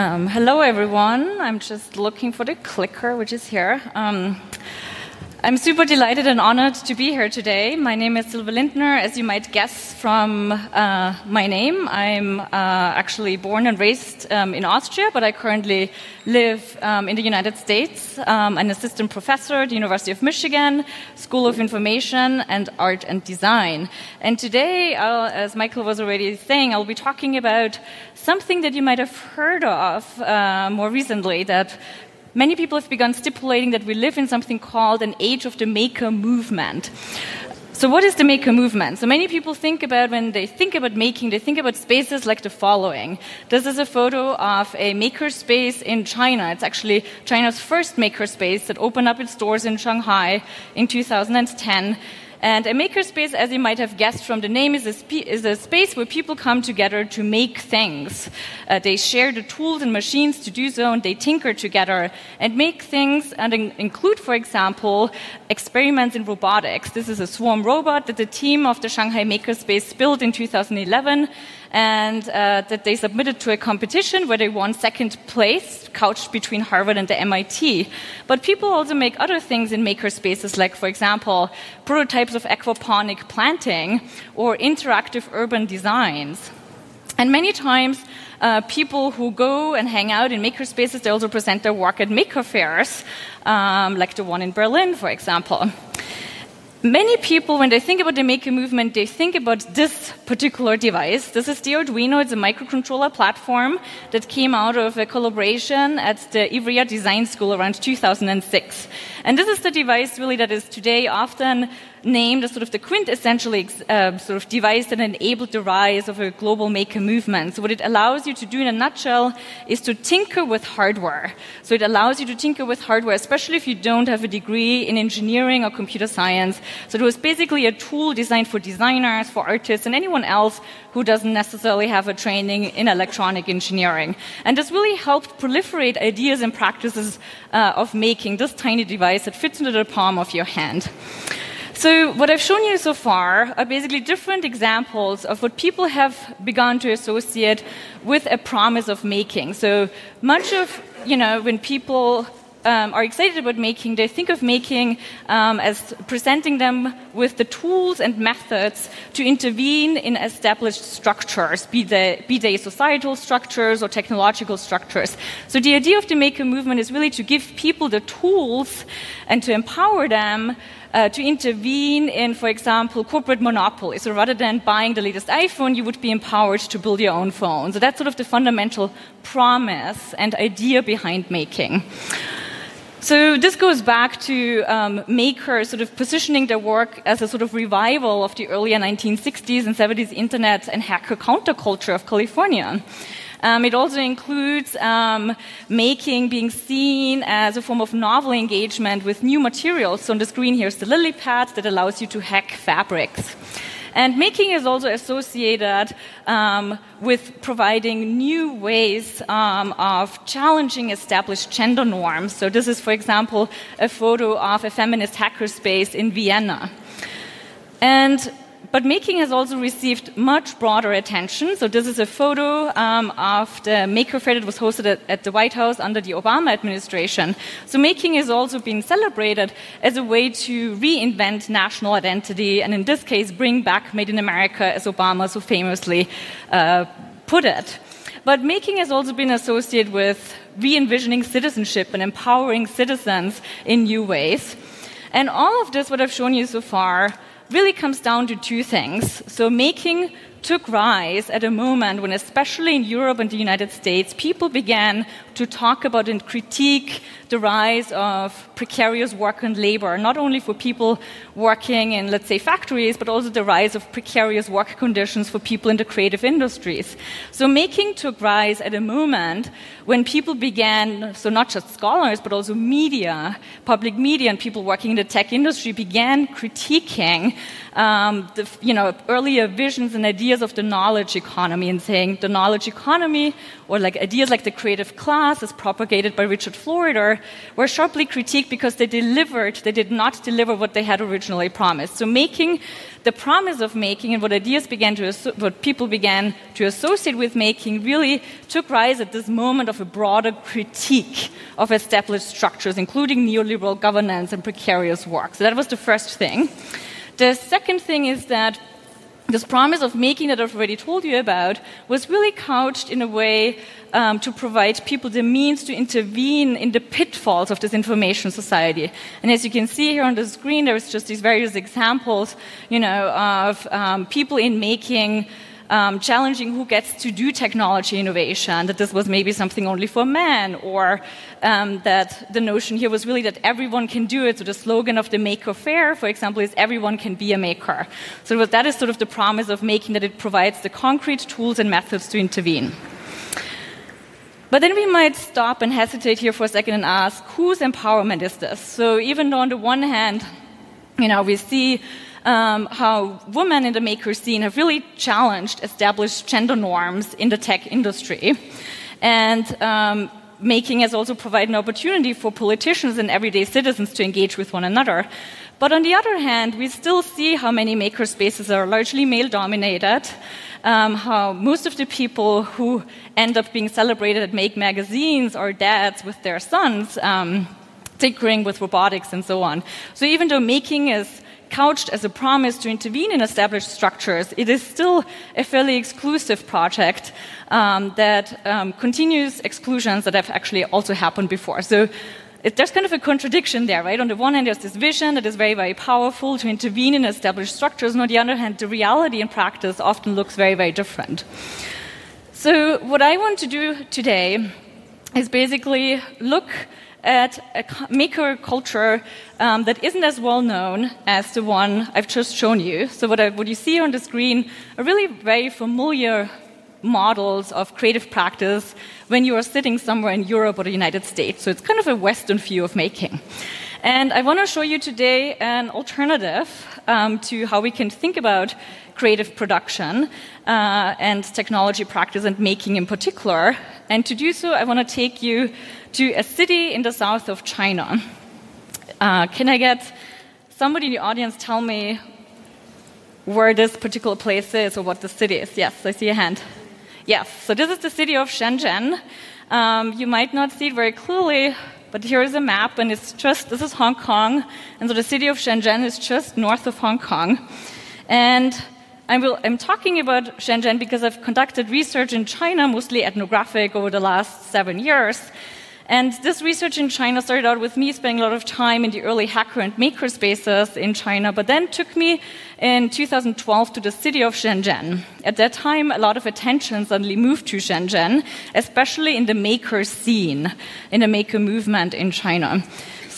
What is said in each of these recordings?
Um, hello, everyone. I'm just looking for the clicker, which is here. Um, I'm super delighted and honored to be here today. My name is Silvia Lindtner. As you might guess from uh, my name, I'm uh, actually born and raised um, in Austria, but I currently live um, in the United States. I'm an assistant professor at the University of Michigan, School of Information and Art and Design. And today, I'll, as Michael was already saying, I'll be talking about something that you might have heard of uh, more recently that many people have begun stipulating that we live in something called an age of the maker movement. So, what is the maker movement? So, many people think about when they think about making, they think about spaces like the following. This is a photo of a makerspace in China. It's actually China's first makerspace that opened up its doors in Shanghai in 2010. And a makerspace, as you might have guessed from the name, is a, is a space where people come together to make things. Uh, they share the tools and machines to do so, and they tinker together and make things, and in include, for example, experiments in robotics. This is a swarm robot that the team of the Shanghai Makerspace built in 2011 and uh, that they submitted to a competition where they won second place, couched between Harvard and the MIT. But people also make other things in makerspaces, like, for example, prototypes of aquaponic planting or interactive urban designs. And many times, uh, people who go and hang out in makerspaces, they also present their work at maker fairs, um, like the one in Berlin, for example. Many people, when they think about the maker movement, they think about this particular device. This is the Arduino. It's a microcontroller platform that came out of a collaboration at the Ivrea Design School around 2006. And this is the device really that is today often named as sort of the quintessentially uh, sort of device that enabled the rise of a global maker movement. So what it allows you to do in a nutshell is to tinker with hardware. So it allows you to tinker with hardware, especially if you don't have a degree in engineering or computer science. So it was basically a tool designed for designers, for artists, and anyone else who doesn't necessarily have a training in electronic engineering. And this really helped proliferate ideas and practices uh, of making this tiny device that fits into the palm of your hand. So, what I've shown you so far are basically different examples of what people have begun to associate with a promise of making. So, much of, you know, when people um, are excited about making, they think of making um, as presenting them with the tools and methods to intervene in established structures, be they, be they societal structures or technological structures. So the idea of the maker movement is really to give people the tools and to empower them uh, to intervene in, for example, corporate monopoly. So rather than buying the latest iPhone, you would be empowered to build your own phone. So that's sort of the fundamental promise and idea behind making. So this goes back to um, makers sort of positioning their work as a sort of revival of the earlier 1960s and 70s internet and hacker counterculture of California. Um, it also includes um, making being seen as a form of novel engagement with new materials. So on the screen here is the LilyPad that allows you to hack fabrics. And making is also associated um, with providing new ways um, of challenging established gender norms. So, this is, for example, a photo of a feminist hackerspace in Vienna. And but making has also received much broader attention. So this is a photo um, of the Maker Faire that was hosted at, at, the White House under the Obama administration. So making is also being celebrated as a way to reinvent national identity, and in this case, bring back Made in America, as Obama so famously uh, put it. But making has also been associated with re envisioning citizenship and empowering citizens in new ways. And all of this, what I've shown you so far, really comes down to two things. So, making took rise at a moment when, especially in Europe and the United States, people began to talk about and critique the rise of precarious work and labor, not only for people working in, let's say, factories, but also the rise of precarious work conditions for people in the creative industries. So making took rise at a moment when people began, so not just scholars, but also media, public media, and people working in the tech industry began critiquing um, the you know, earlier visions and ideas ideas of the knowledge economy and saying the knowledge economy or like ideas like the creative class as propagated by Richard Florida were sharply critiqued because they delivered, they did not deliver what they had originally promised. So making the promise of making and what ideas began to, what people began to associate with making really took rise at this moment of a broader critique of established structures, including neoliberal governance and precarious work. So that was the first thing. The second thing is that this promise of making that I've already told you about was really couched in a way um, to provide people the means to intervene in the pitfalls of this information society. And as you can see here on the screen, there's just these various examples, you know, of um, people in making um, challenging who gets to do technology innovation, that this was maybe something only for men, or um, that the notion here was really that everyone can do it. So the slogan of the Maker Faire, for example, is everyone can be a maker. So that is sort of the promise of making that it provides the concrete tools and methods to intervene. But then we might stop and hesitate here for a second and ask, whose empowerment is this? So even though on the one hand, you know, we see um, how women in the maker scene have really challenged established gender norms in the tech industry. And um, making has also provided an opportunity for politicians and everyday citizens to engage with one another. But on the other hand, we still see how many maker spaces are largely male dominated, um, how most of the people who end up being celebrated at Make magazines are dads with their sons, um, tinkering with robotics and so on. So even though making is couched as a promise to intervene in established structures, it is still a fairly exclusive project um, that um, continues exclusions that have actually also happened before. So it, there's kind of a contradiction there, right? On the one hand, there's this vision that is very, very powerful to intervene in established structures, and on the other hand, the reality in practice often looks very, very different. So, what I want to do today is basically look at a maker culture um, that isn't as well known as the one I've just shown you. So, what, I, what you see on the screen are really very familiar models of creative practice when you are sitting somewhere in Europe or the United States. So, it's kind of a Western view of making. And I want to show you today an alternative um, to how we can think about creative production uh, and technology practice and making in particular. And to do so, I want to take you to a city in the south of China. Uh, can I get somebody in the audience tell me where this particular place is or what the city is? Yes, I see a hand. Yes, so this is the city of Shenzhen. Um, you might not see it very clearly, but here is a map, and it's just this is Hong Kong, and so the city of Shenzhen is just north of Hong Kong. And I am talking about Shenzhen because I've conducted research in China, mostly ethnographic, over the last seven years. And this research in China started out with me spending a lot of time in the early hacker and maker spaces in China, but then took me in 2012 to the city of Shenzhen. At that time, a lot of attention suddenly moved to Shenzhen, especially in the maker scene, in the maker movement in China.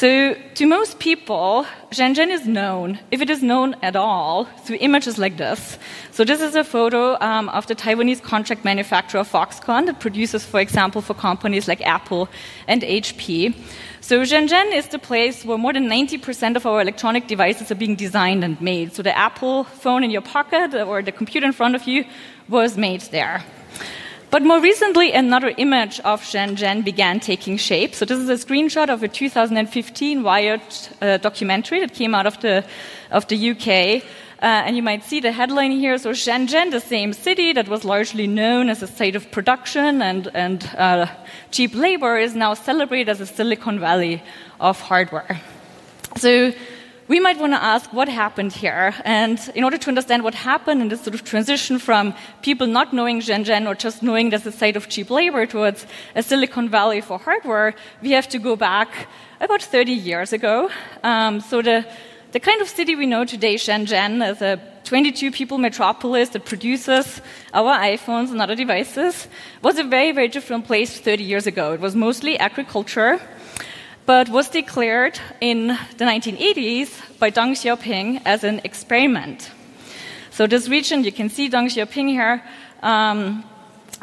So, to most people, Shenzhen is known, if it is known at all, through images like this. So, this is a photo um, of the Taiwanese contract manufacturer Foxconn that produces, for example, for companies like Apple and HP. So, Shenzhen is the place where more than 90% of our electronic devices are being designed and made. So, the Apple phone in your pocket or the computer in front of you was made there. But more recently, another image of Shenzhen began taking shape. So this is a screenshot of a 2015 Wired uh, documentary that came out of the, of the UK. Uh, and you might see the headline here. So Shenzhen, the same city that was largely known as a site of production and, and uh, cheap labor, is now celebrated as a Silicon Valley of hardware. So we might want to ask what happened here. And in order to understand what happened in this sort of transition from people not knowing Shenzhen or just knowing there's a site of cheap labor towards a Silicon Valley for hardware, we have to go back about 30 years ago. Um, so the, the kind of city we know today, Shenzhen, is a 22 people metropolis that produces our iPhones and other devices, was a very, very different place 30 years ago. It was mostly agriculture but was declared in the 1980s by Deng Xiaoping as an experiment. So this region, you can see Deng Xiaoping here, um,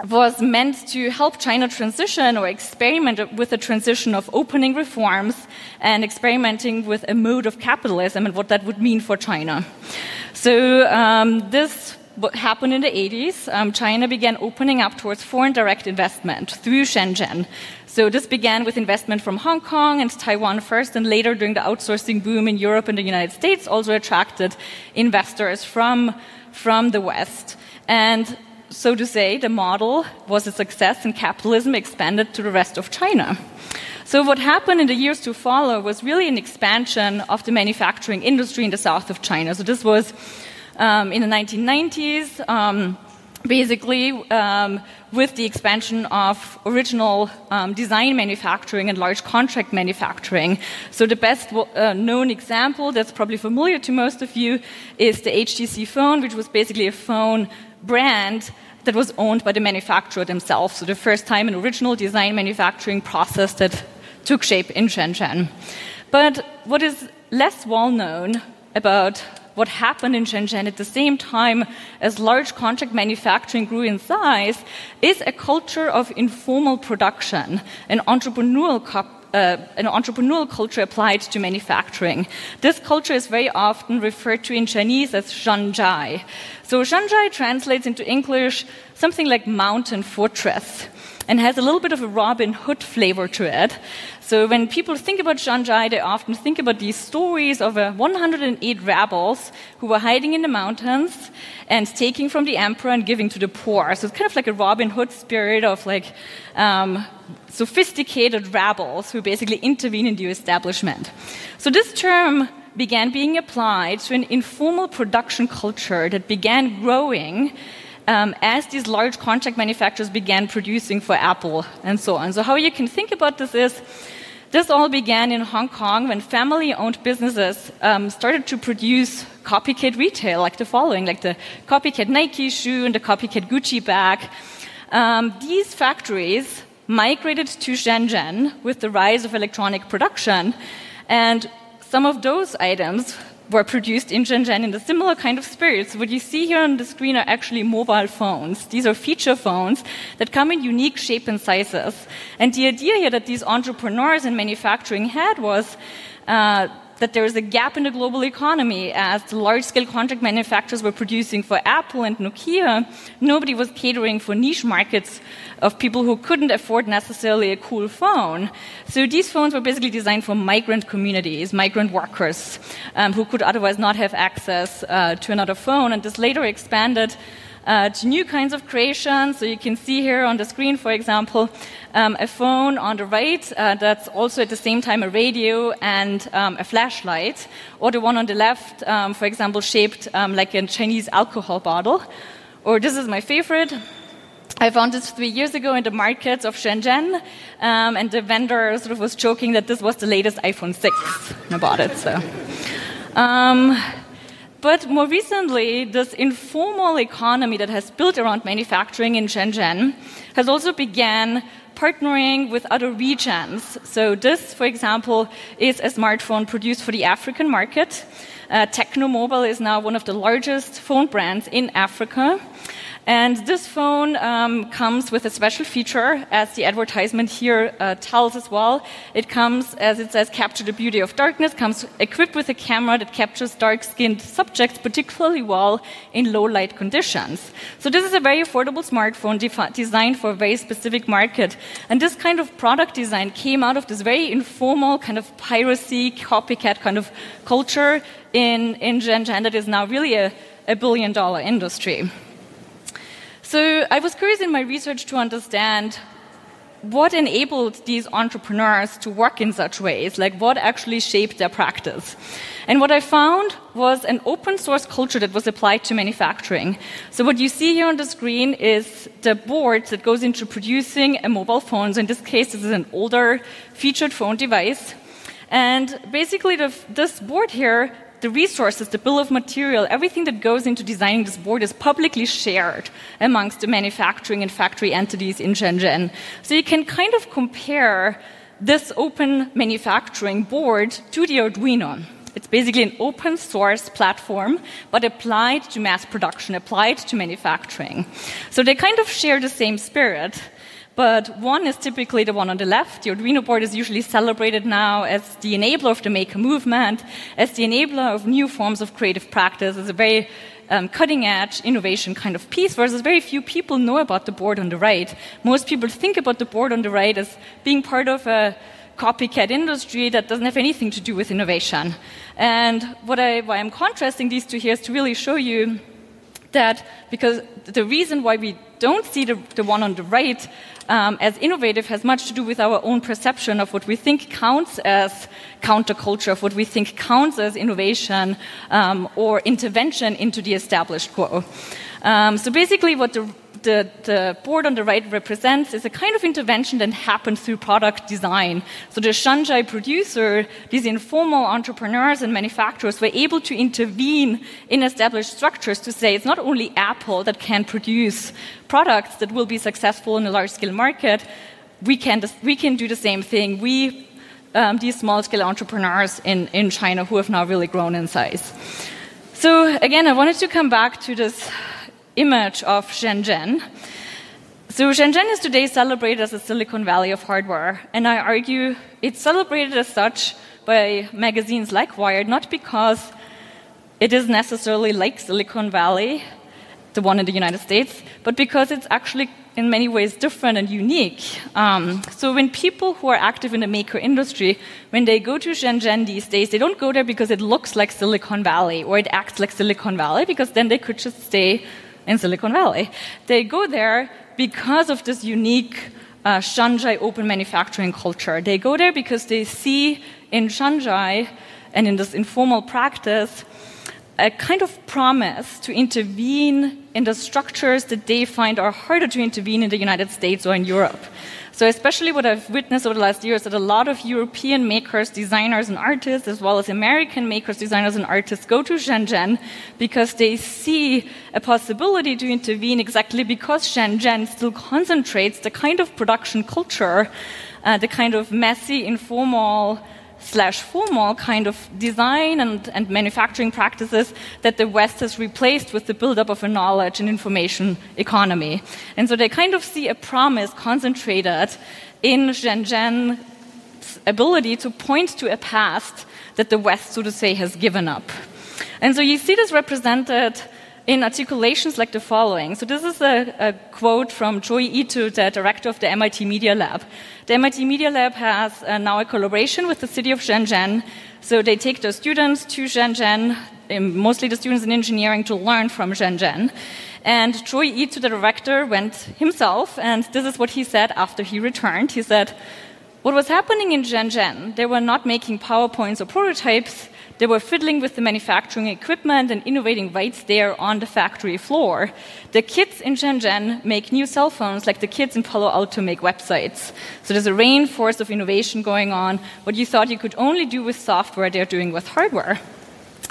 was meant to help China transition or experiment with the transition of opening reforms and experimenting with a mode of capitalism and what that would mean for China. So um, this what happened in the 80s, um, China began opening up towards foreign direct investment through Shenzhen. So this began with investment from Hong Kong and Taiwan first, and later during the outsourcing boom in Europe and the United States, also attracted investors from, from the West. And so to say, the model was a success and capitalism expanded to the rest of China. So what happened in the years to follow was really an expansion of the manufacturing industry in the south of China. So this was um, in the 1990s. Um, basically, um, with the expansion of original um, design manufacturing and large contract manufacturing. So, the best uh, known example that's probably familiar to most of you is the HTC phone, which was basically a phone brand that was owned by the manufacturer themselves. So, the first time an original design manufacturing process that took shape in Shenzhen. But what is less well known about what happened in Shenzhen at the same time as large contract manufacturing grew in size is a culture of informal production, an entrepreneurial uh, an entrepreneurial culture applied to manufacturing. This culture is very often referred to in Chinese as Shanzhai. So Shanzhai translates into English something like mountain fortress and has a little bit of a Robin Hood flavor to it. So when people think about Shanzhai, they often think about these stories of uh, 108 rebels who were hiding in the mountains and taking from the emperor and giving to the poor. So it's kind of like a Robin Hood spirit of like um, sophisticated rebels who basically intervene in the establishment. So this term began being applied to an informal production culture that began growing um, as these large contract manufacturers began producing for Apple and so on. So, how you can think about this is this all began in Hong Kong when family owned businesses um, started to produce copycat retail, like the following, like the copycat Nike shoe and the copycat Gucci bag. Um, these factories migrated to Shenzhen with the rise of electronic production, and some of those items were produced in Shenzhen in a similar kind of spirit. So what you see here on the screen are actually mobile phones. These are feature phones that come in unique shape and sizes. And the idea here that these entrepreneurs in manufacturing had was uh, that there was a gap in the global economy as the large scale contract manufacturers were producing for Apple and Nokia. Nobody was catering for niche markets of people who couldn't afford necessarily a cool phone. So these phones were basically designed for migrant communities, migrant workers um, who could otherwise not have access uh, to another phone. And this later expanded uh, to new kinds of creations. So you can see here on the screen, for example, um, a phone on the right uh, that's also at the same time a radio and um, a flashlight, or the one on the left, um, for example, shaped um, like a Chinese alcohol bottle. Or this is my favorite. I found this three years ago in the markets of Shenzhen, um, and the vendor sort of was joking that this was the latest iPhone 6 I bought it. So. But more recently, this informal economy that has built around manufacturing in Shenzhen has also began partnering with other regions. So this, for example, is a smartphone produced for the African market. Uh, Tecno is now one of the largest phone brands in Africa. And this phone um, comes with a special feature, as the advertisement here uh, tells as well. It comes, as it says, capture the beauty of darkness, comes equipped with a camera that captures dark skinned subjects particularly well in low light conditions. So, this is a very affordable smartphone designed for a very specific market. And this kind of product design came out of this very informal kind of piracy, copycat kind of culture in, in Shenzhen that is now really a, a billion dollar industry. So I was curious in my research to understand what enabled these entrepreneurs to work in such ways, like what actually shaped their practice. And what I found was an open source culture that was applied to manufacturing. So what you see here on the screen is the board that goes into producing a mobile phone. So in this case, this is an older featured phone device. And basically, the, this board here the resources, the bill of material, everything that goes into designing this board is publicly shared amongst the manufacturing and factory entities in Shenzhen. So you can kind of compare this open manufacturing board to the Arduino. It's basically an open source platform, but applied to mass production, applied to manufacturing. So they kind of share the same spirit. But one is typically the one on the left. The Arduino board is usually celebrated now as the enabler of the maker movement, as the enabler of new forms of creative practice, as a very um, cutting edge innovation kind of piece, whereas very few people know about the board on the right. Most people think about the board on the right as being part of a copycat industry that doesn't have anything to do with innovation. And what I, why I'm contrasting these two here is to really show you that because the reason why we don't see the, the one on the right um, as innovative has much to do with our own perception of what we think counts as counterculture, of what we think counts as innovation um, or intervention into the established quo. Um, so basically, what the the, the, board on the right represents is a kind of intervention that happened through product design. So the Shanzhai producer, these informal entrepreneurs and manufacturers were able to intervene in established structures to say it's not only Apple that can produce products that will be successful in a large scale market, we can, we can do the same thing. We, um, these small scale entrepreneurs in, in China who have now really grown in size. So again, I wanted to come back to this image of Shenzhen. So Shenzhen is today celebrated as a Silicon Valley of hardware, and I argue it's celebrated as such by magazines like Wired, not because it is necessarily like Silicon Valley, the one in the United States, but because it's actually in many ways different and unique. Um, so when people who are active in the maker industry, when they go to Shenzhen these days, they don't go there because it looks like Silicon Valley or it acts like Silicon Valley, because then they could just stay in Silicon Valley. They go there because of this unique uh, Shanzhai open manufacturing culture. They go there because they see in Shanzhai and in this informal practice a kind of promise to intervene in the structures that they find are harder to intervene in the United States or in Europe. So, especially what I've witnessed over the last years, that a lot of European makers, designers, and artists, as well as American makers, designers, and artists, go to Shenzhen because they see a possibility to intervene exactly because Shenzhen still concentrates the kind of production culture, uh, the kind of messy, informal, slash formal kind of design and, and manufacturing practices that the West has replaced with the buildup of a knowledge and information economy. And so they kind of see a promise concentrated in Shenzhen's ability to point to a past that the West, so to say, has given up. And so you see this represented in articulations like the following. So this is a, a quote from Joi Ito, the director of the MIT Media Lab. The MIT Media Lab has uh, now a collaboration with the city of Shenzhen. So they take the students to Shenzhen, um, mostly the students in engineering, to learn from Shenzhen. And Joi Ito, the director, went himself, and this is what he said after he returned. He said, what was happening in Shenzhen, they were not making PowerPoints or prototypes, they were fiddling with the manufacturing equipment and innovating right there on the factory floor. The kids in Shenzhen make new cell phones like the kids in Palo Alto make websites. So there's a rainforest of innovation going on. What you thought you could only do with software, they're doing with hardware.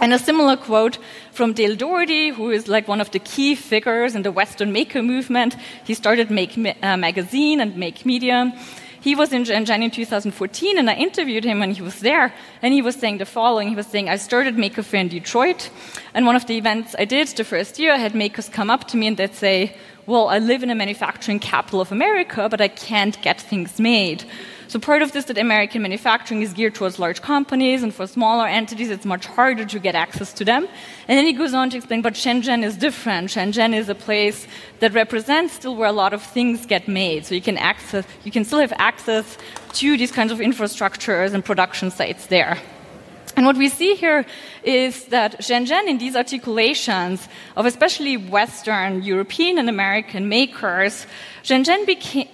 And a similar quote from Dale Dougherty, who is like one of the key figures in the Western maker movement. He started Make uh, Magazine and Make Media. He was in in 2014, and I interviewed him when he was there, and he was saying the following. He was saying, I started Maker Faire in Detroit, and one of the events I did the first year, I had makers come up to me and they'd say, well, I live in a manufacturing capital of America, but I can't get things made. So part of this that American manufacturing is geared towards large companies, and for smaller entities, it's much harder to get access to them. And then he goes on to explain, but Shenzhen is different. Shenzhen is a place that represents still where a lot of things get made. So you can access, you can still have access to these kinds of infrastructures and production sites there. And what we see here is that Shenzhen, in these articulations of especially Western, European, and American makers, Shenzhen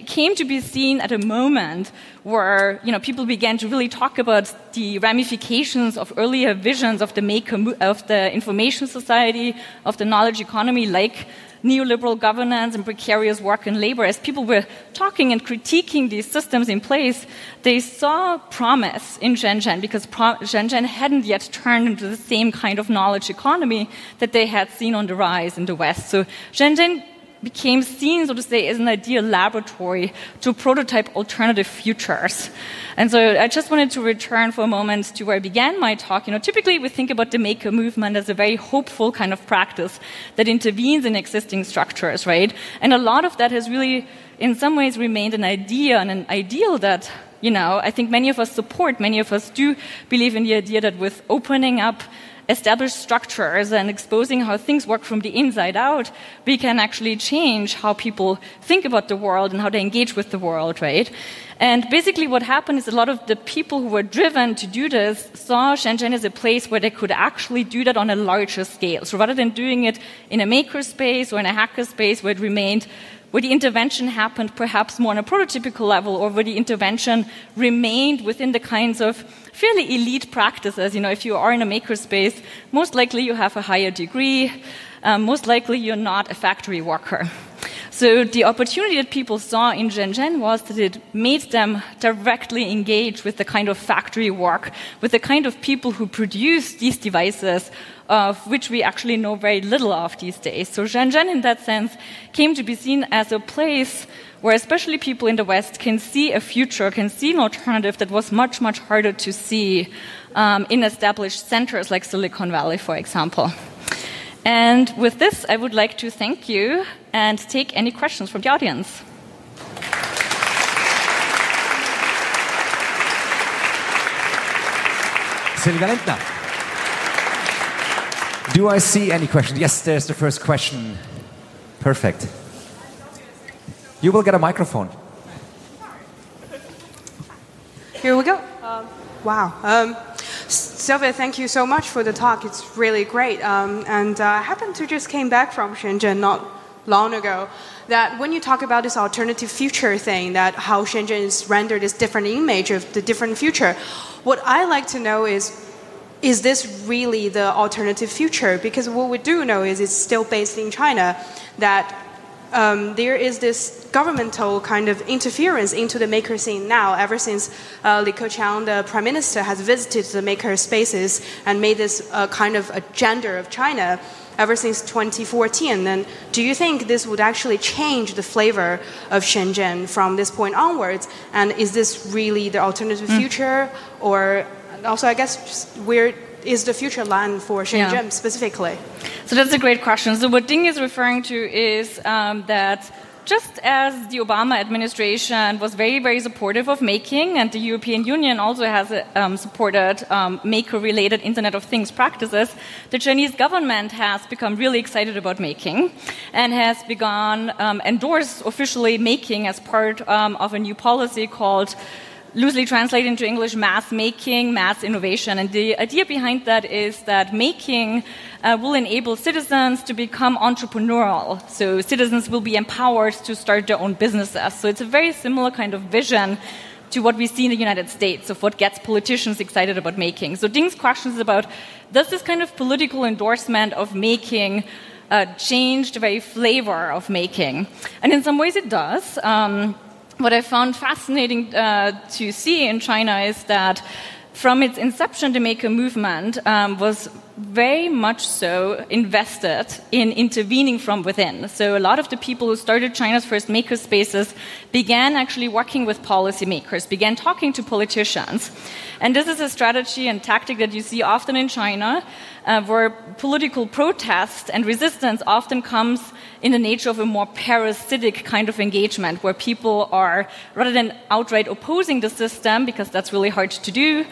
came to be seen at a moment where you know, people began to really talk about the ramifications of earlier visions of the maker, of the information society, of the knowledge economy, like neoliberal governance and precarious work and labor, as people were talking and critiquing these systems in place, they saw promise in Shenzhen because Shenzhen hadn't yet turned into the same kind of knowledge economy that they had seen on the rise in the West. So Shenzhen became seen, so to say, as an ideal laboratory to prototype alternative futures. And so I just wanted to return for a moment to where I began my talk. You know, typically we think about the maker movement as a very hopeful kind of practice that intervenes in existing structures, right? And a lot of that has really, in some ways, remained an idea and an ideal that you know, I think many of us support, many of us do believe in the idea that with opening up established structures and exposing how things work from the inside out, we can actually change how people think about the world and how they engage with the world, right? And basically, what happened is a lot of the people who were driven to do this saw Shenzhen as a place where they could actually do that on a larger scale. So rather than doing it in a makerspace or in a hackerspace where it remained where the intervention happened perhaps more on a prototypical level or where the intervention remained within the kinds of fairly elite practices. You know, if you are in a makerspace, most likely you have a higher degree, um, most likely you're not a factory worker. So the opportunity that people saw in Shenzhen was that it made them directly engage with the kind of factory work, with the kind of people who produce these devices of which we actually know very little of these days. So Shenzhen, in that sense, came to be seen as a place where especially people in the West can see a future, can see an alternative that was much, much harder to see um, in established centers like Silicon Valley, for example. And with this, I would like to thank you and take any questions from the audience. Lindtner. Do I see any questions? Yes, there's the first question. Perfect. You will get a microphone. Here we go. Um, wow. Um, Silvia, thank you so much for the talk. It's really great. Um, and uh, I happened to just came back from Shenzhen not long ago. That when you talk about this alternative future thing, that how Shenzhen is rendered this different image of the different future, what I like to know is is this really the alternative future? Because what we do know is it's still based in China, that um, there is this governmental kind of interference into the maker scene now, ever since uh, Li Keqiang, the prime minister, has visited the maker spaces and made this uh, kind of agenda of China ever since 2014. Then, do you think this would actually change the flavor of Shenzhen from this point onwards? And is this really the alternative mm. future, or also, I guess, where is the future land for Shenzhen yeah. specifically? So that's a great question. So what Ding is referring to is um, that just as the Obama administration was very, very supportive of making, and the European Union also has um, supported um, maker related Internet of Things practices, the Chinese government has become really excited about making and has begun um, endorse officially making as part um, of a new policy called loosely translated into English, mass making, mass innovation. And the idea behind that is that making uh, will enable citizens to become entrepreneurial. So citizens will be empowered to start their own businesses. So it's a very similar kind of vision to what we see in the United States of what gets politicians excited about making. So Ding's question is about does this kind of political endorsement of making uh, change the very flavor of making? And in some ways it does. Um, what I found fascinating uh, to see in China is that from its inception, the maker movement um, was very much so invested in intervening from within. So a lot of the people who started China's first maker spaces began actually working with policymakers, began talking to politicians. And this is a strategy and tactic that you see often in China, uh, where political protest and resistance often comes in the nature of a more parasitic kind of engagement where people are, rather than outright opposing the system, because that's really hard to do,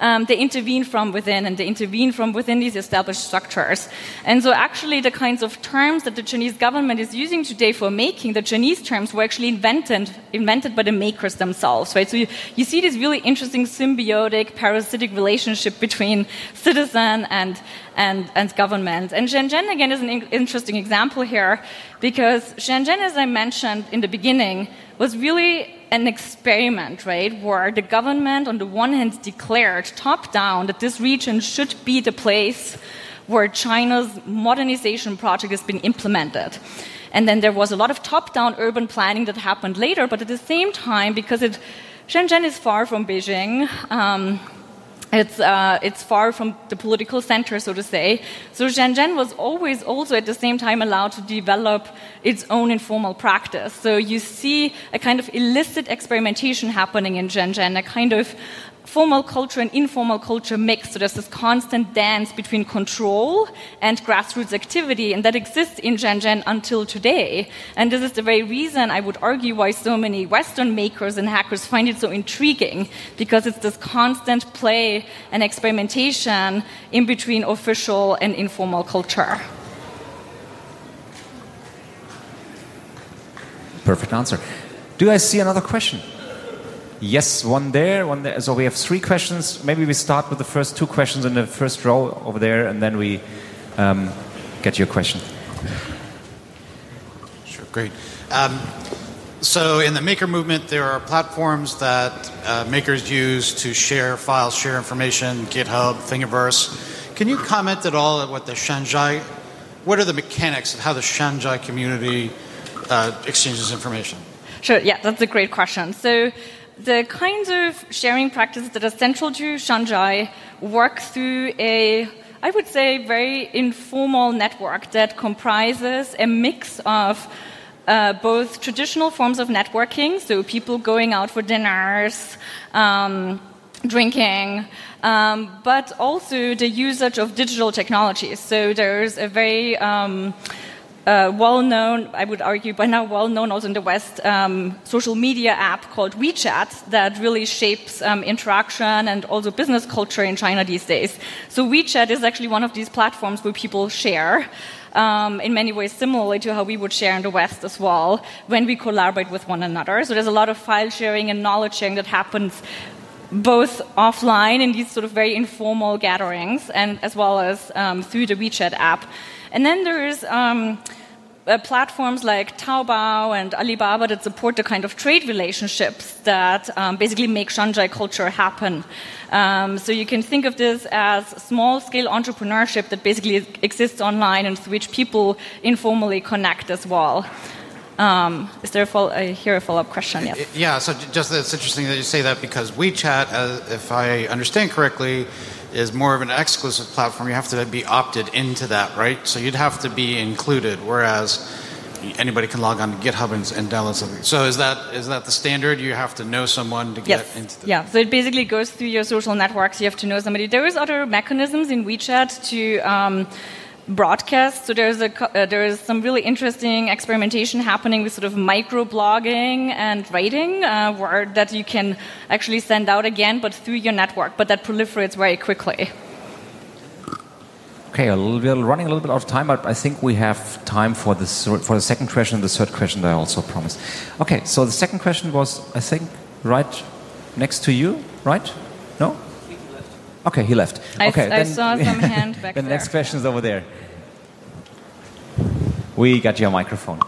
um, they intervene from within and they intervene from within these established structures. And so, actually, the kinds of terms that the Chinese government is using today for making, the Chinese terms were actually invented, invented by the makers themselves, right? So, you, you see this really interesting symbiotic, parasitic relationship between citizen and, and, and government. And Shenzhen, again, is an in- interesting example here because Shenzhen, as I mentioned in the beginning, was really an experiment, right, where the government, on the one hand, declared top down that this region should be the place where China's modernization project has been implemented. And then there was a lot of top down urban planning that happened later, but at the same time, because it, Shenzhen is far from Beijing, um, it's, uh, it's far from the political center, so to say. So Shenzhen was always also at the same time allowed to develop its own informal practice. So you see a kind of illicit experimentation happening in Shenzhen, a kind of formal culture and informal culture mix. So there's this constant dance between control and grassroots activity, and that exists in Shenzhen until today. And this is the very reason I would argue why so many Western makers and hackers find it so intriguing, because it's this constant play and experimentation in between official and informal culture. Perfect answer. Do I see another question? Yes, one there, one there. So we have three questions. Maybe we start with the first two questions in the first row over there, and then we um, get your question. Sure, great. Um, so in the maker movement, there are platforms that uh, makers use to share files, share information, GitHub, Thingiverse. Can you comment at all at what the Shanzhai, what are the mechanics of how the Shanzhai community uh, exchanges information? Sure, yeah, that's a great question. So the kinds of sharing practices that are central to Shanzhai work through a, I would say, very informal network that comprises a mix of uh, both traditional forms of networking, so people going out for dinners, um, drinking, um, but also the usage of digital technologies. So there's a very um, uh, well known, I would argue by now well known also in the West, um, social media app called WeChat that really shapes um, interaction and also business culture in China these days. So WeChat is actually one of these platforms where people share. Um, in many ways, similarly to how we would share in the West as well, when we collaborate with one another. So there's a lot of file sharing and knowledge sharing that happens both offline in these sort of very informal gatherings, and as well as um, through the WeChat app. And then there's um, uh, platforms like Taobao and Alibaba that support the kind of trade relationships that um, basically make Shanzhai culture happen. Um, so you can think of this as small scale entrepreneurship that basically exists online and through which people informally connect as well. Um, is there a follow, I hear a follow up question? Yes. Yeah, so just it's interesting that you say that because WeChat, uh, if I understand correctly, is more of an exclusive platform. You have to be opted into that, right? So you'd have to be included, whereas anybody can log on to GitHub and, and download something. So is that is that the standard? You have to know someone to get yes. into. The yeah. So it basically goes through your social networks. You have to know somebody. There is other mechanisms in WeChat to. Um, broadcast. So there's a uh, there is some really interesting experimentation happening with sort of micro blogging and writing, uh, where that you can actually send out again, but through your network. But that proliferates very quickly. Okay, we're running a little bit out of time, but I think we have time for this for the second question and the third question that I also promised. Okay, so the second question was, I think, right next to you, right? No? Okay, he left. I, okay, I saw some hand back then the next question is over there. We got your microphone.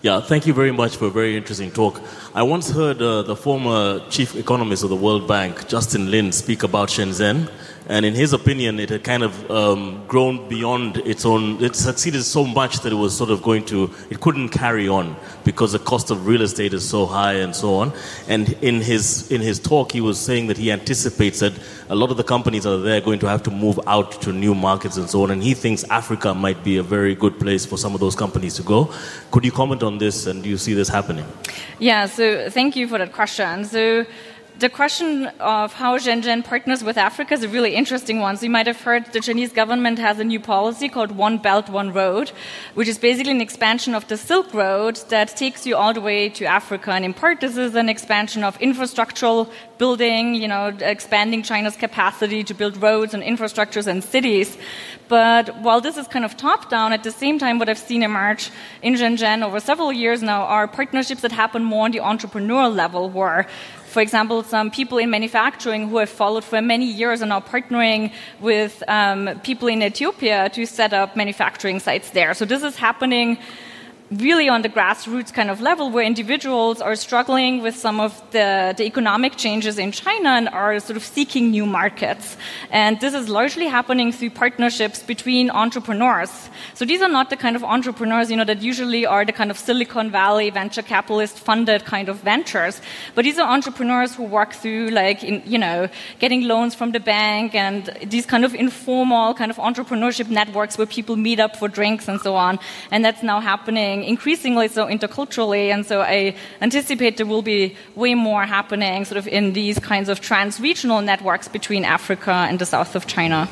Yeah, thank you very much for a very interesting talk. I once heard uh, the former chief economist of the World Bank, Justin Lin, speak about Shenzhen and in his opinion, it had kind of um, grown beyond its own. It succeeded so much that it was sort of going to. It couldn't carry on because the cost of real estate is so high and so on. And in his in his talk, he was saying that he anticipates that a lot of the companies that are there going to have to move out to new markets and so on. And he thinks Africa might be a very good place for some of those companies to go. Could you comment on this? And do you see this happening? Yeah. So thank you for that question. So the question of how Shenzhen partners with Africa is a really interesting one. So you might have heard the Chinese government has a new policy called One Belt, One Road, which is basically an expansion of the Silk Road that takes you all the way to Africa. And in part, this is an expansion of infrastructural building, you know, expanding China's capacity to build roads and infrastructures and cities. But while this is kind of top down, at the same time, what I've seen emerge in Shenzhen over several years now are partnerships that happen more on the entrepreneurial level, where for example, some people in manufacturing who have followed for many years and are now partnering with um, people in Ethiopia to set up manufacturing sites there. So this is happening really on the grassroots kind of level where individuals are struggling with some of the, the, economic changes in China and are sort of seeking new markets. And this is largely happening through partnerships between entrepreneurs. So these are not the kind of entrepreneurs, you know, that usually are the kind of Silicon Valley venture capitalist funded kind of ventures. But these are entrepreneurs who work through like, in, you know, getting loans from the bank and these kind of informal kind of entrepreneurship networks where people meet up for drinks and so on. And that's now happening growing increasingly so interculturally, and so I anticipate there will be way more happening sort of in these kinds of trans-regional networks between Africa and the south of China.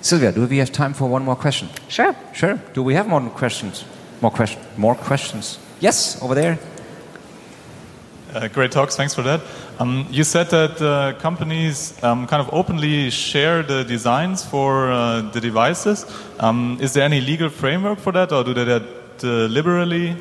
Silvia, do we have time for one more question? Sure. Sure. Do we have more questions? More questions? More questions? Yes, over there. Uh, great talks. Thanks for that. Um, you said that uh, companies um, kind of openly share the designs for uh, the devices. Um, is there any legal framework for that, or do they uh, liberally?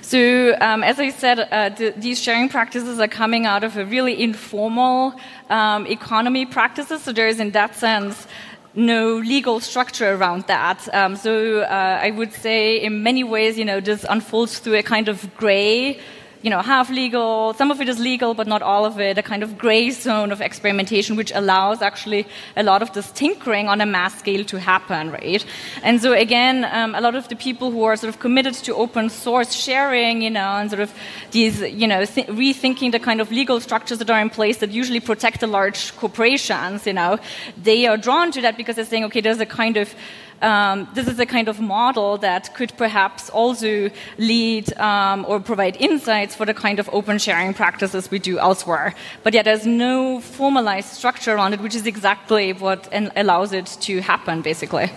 So, um, as I said, uh, the, these sharing practices are coming out of a really informal um, economy practices. So, there is, in that sense, no legal structure around that. Um, so, uh, I would say, in many ways, you know, this unfolds through a kind of gray you know, half legal, some of it is legal, but not all of it, a kind of gray zone of experimentation, which allows actually a lot of this tinkering on a mass scale to happen, right? And so again, um, a lot of the people who are sort of committed to open source sharing, you know, and sort of these, you know, th- rethinking the kind of legal structures that are in place that usually protect the large corporations, you know, they are drawn to that because they're saying, okay, there's a kind of um, this is a kind of model that could perhaps also lead um, or provide insights for the kind of open sharing practices we do elsewhere. But yet, there's no formalized structure around it, which is exactly what allows it to happen, basically.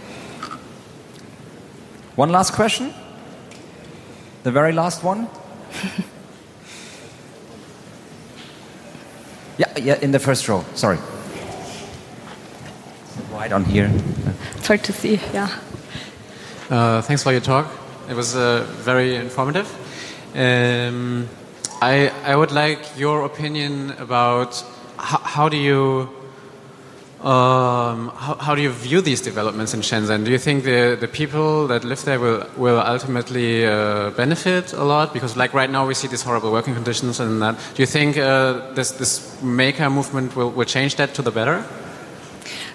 One last question. The very last one. yeah, yeah, in the first row. Sorry right on here. It's hard to see, yeah. Uh, thanks for your talk. It was uh, very informative. Um, I, I would like your opinion about how, how do you um, how, how, do you view these developments in Shenzhen? Do you think the, the people that live there will, will ultimately uh, benefit a lot? Because like right now we see these horrible working conditions and that. Do you think uh, this, this maker movement will, will change that to the better?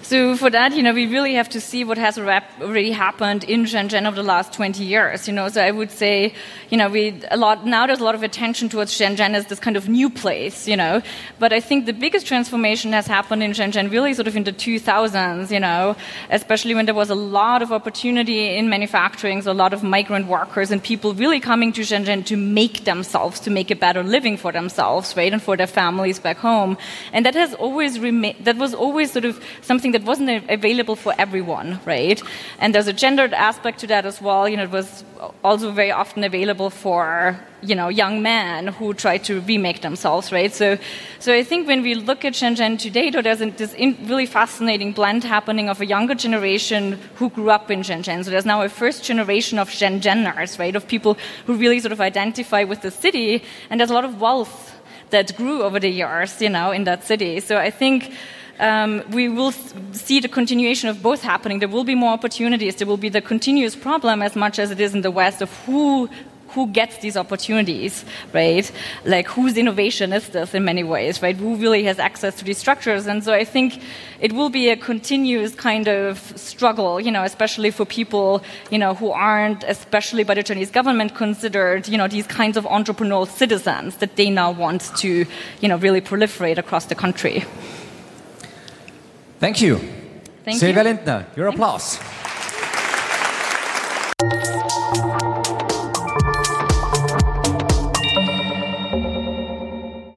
So for that, you know, we really have to see what has already happened in Shenzhen over the last 20 years. You know, so I would say, you know, we a lot now there's a lot of attention towards Shenzhen as this kind of new place. You know, but I think the biggest transformation has happened in Shenzhen really sort of in the 2000s. You know, especially when there was a lot of opportunity in manufacturing, so a lot of migrant workers and people really coming to Shenzhen to make themselves, to make a better living for themselves, right, and for their families back home. And that has always remained. That was always sort of something that wasn't available for everyone, right? And there's a gendered aspect to that as well. You know, it was also very often available for you know young men who try to remake themselves, right? So, so I think when we look at Shenzhen today, though, there's this really fascinating blend happening of a younger generation who grew up in Shenzhen. So there's now a first generation of Shenzheners, right, of people who really sort of identify with the city, and there's a lot of wealth that grew over the years, you know, in that city. So I think um, we will see the continuation of both happening. There will be more opportunities. There will be the continuous problem as much as it is in the West of who who gets these opportunities, right? Like whose innovation is this in many ways, right? Who really has access to these structures? And so I think it will be a continuous kind of struggle, you know, especially for people, you know, who aren't, especially by the Chinese government, considered, you know, these kinds of entrepreneurial citizens that they now want to, you know, really proliferate across the country. Thank you. Thank Silvia you. Lindtner, your applause.